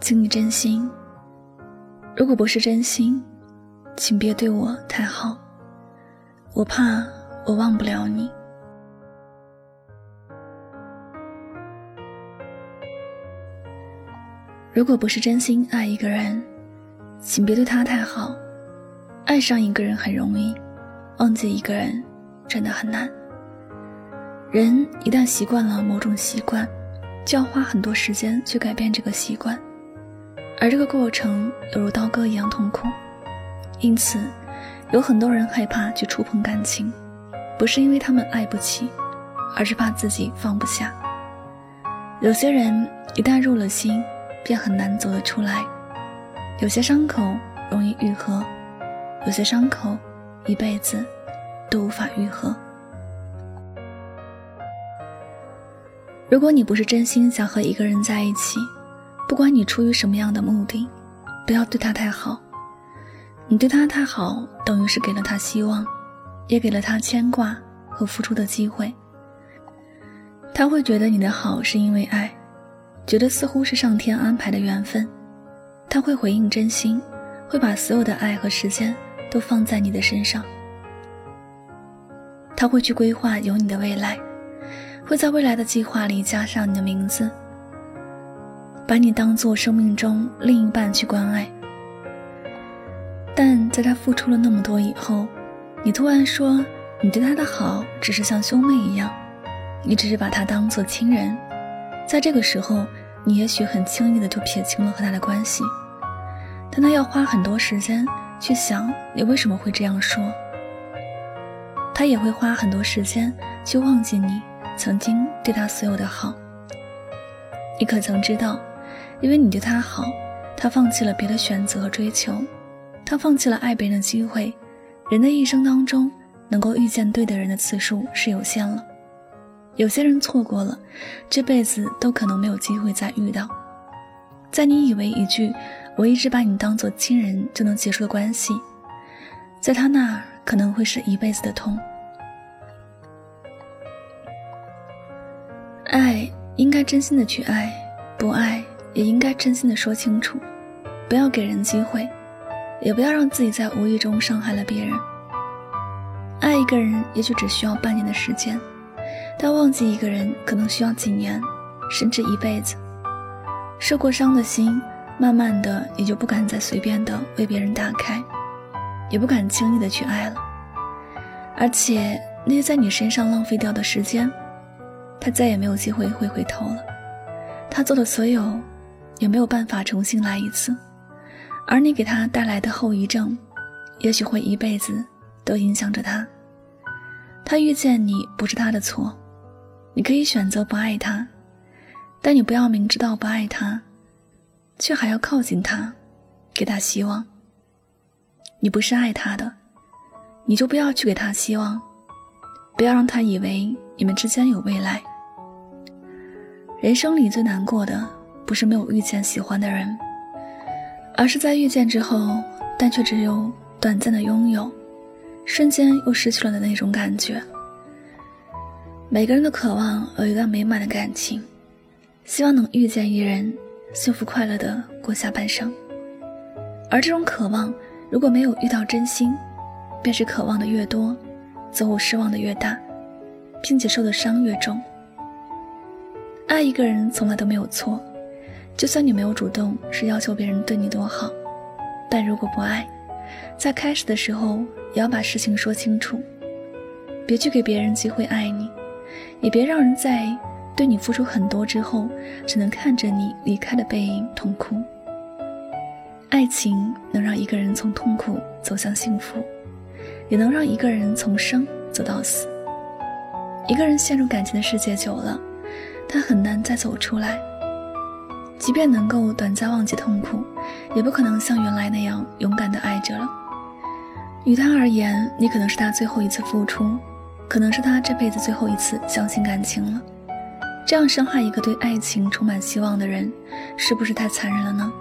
请你真心。如果不是真心，请别对我太好，我怕我忘不了你。如果不是真心爱一个人，请别对他太好。爱上一个人很容易，忘记一个人真的很难。人一旦习惯了某种习惯，就要花很多时间去改变这个习惯，而这个过程犹如刀割一样痛苦。因此，有很多人害怕去触碰感情，不是因为他们爱不起，而是怕自己放不下。有些人一旦入了心，便很难走得出来，有些伤口容易愈合，有些伤口一辈子都无法愈合。如果你不是真心想和一个人在一起，不管你出于什么样的目的，不要对他太好。你对他太好，等于是给了他希望，也给了他牵挂和付出的机会。他会觉得你的好是因为爱。觉得似乎是上天安排的缘分，他会回应真心，会把所有的爱和时间都放在你的身上。他会去规划有你的未来，会在未来的计划里加上你的名字，把你当做生命中另一半去关爱。但在他付出了那么多以后，你突然说你对他的好只是像兄妹一样，你只是把他当做亲人，在这个时候。你也许很轻易的就撇清了和他的关系，但他要花很多时间去想你为什么会这样说。他也会花很多时间去忘记你曾经对他所有的好。你可曾知道，因为你对他好，他放弃了别的选择和追求，他放弃了爱别人的机会。人的一生当中，能够遇见对的人的次数是有限了。有些人错过了，这辈子都可能没有机会再遇到。在你以为一句“我一直把你当做亲人”就能结束的关系，在他那儿可能会是一辈子的痛。爱应该真心的去爱，不爱也应该真心的说清楚，不要给人机会，也不要让自己在无意中伤害了别人。爱一个人，也许只需要半年的时间。但忘记一个人可能需要几年，甚至一辈子。受过伤的心，慢慢的也就不敢再随便的为别人打开，也不敢轻易的去爱了。而且那些在你身上浪费掉的时间，他再也没有机会会回头了。他做的所有，也没有办法重新来一次。而你给他带来的后遗症，也许会一辈子都影响着他。他遇见你不是他的错。你可以选择不爱他，但你不要明知道不爱他，却还要靠近他，给他希望。你不是爱他的，你就不要去给他希望，不要让他以为你们之间有未来。人生里最难过的，不是没有遇见喜欢的人，而是在遇见之后，但却只有短暂的拥有，瞬间又失去了的那种感觉。每个人都渴望有一段美满的感情，希望能遇见一人，幸福快乐的过下半生。而这种渴望，如果没有遇到真心，便是渴望的越多，则后失望的越大，并且受的伤越重。爱一个人从来都没有错，就算你没有主动是要求别人对你多好，但如果不爱，在开始的时候也要把事情说清楚，别去给别人机会爱你。也别让人在对你付出很多之后，只能看着你离开的背影痛哭。爱情能让一个人从痛苦走向幸福，也能让一个人从生走到死。一个人陷入感情的世界久了，他很难再走出来。即便能够短暂忘记痛苦，也不可能像原来那样勇敢的爱着了。于他而言，你可能是他最后一次付出。可能是他这辈子最后一次相信感情了，这样伤害一个对爱情充满希望的人，是不是太残忍了呢？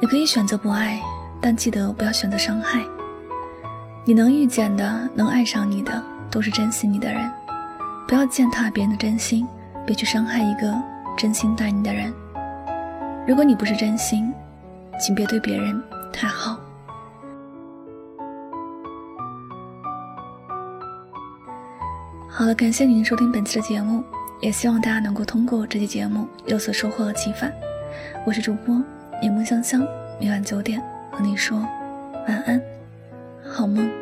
你可以选择不爱，但记得不要选择伤害。你能遇见的、能爱上你的，都是珍惜你的人。不要践踏别人的真心，别去伤害一个真心待你的人。如果你不是真心，请别对别人太好。好了，感谢您收听本期的节目，也希望大家能够通过这期节目有所收获和启发。我是主播柠檬香香，每晚九点和你说晚安，好梦。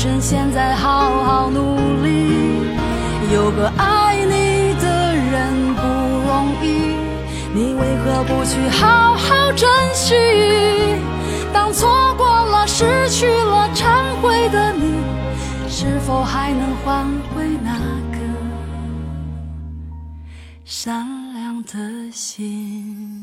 趁现在好好努力。有个爱你的人不容易。你为何不去好好珍惜？当错过了、失去了、忏悔的你，是否还能换回那个善良的心？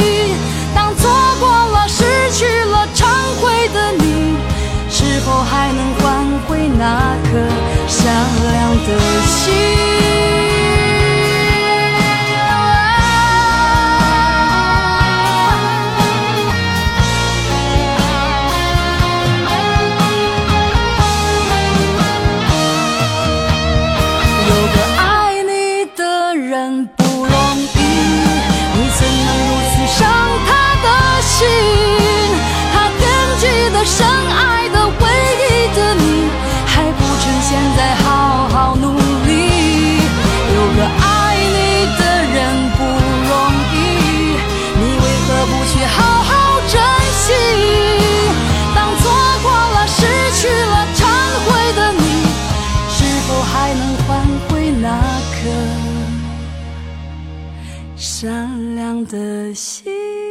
否还能换回那颗善良的心，有个爱你的人不容易，你怎能如此伤他的心？的心。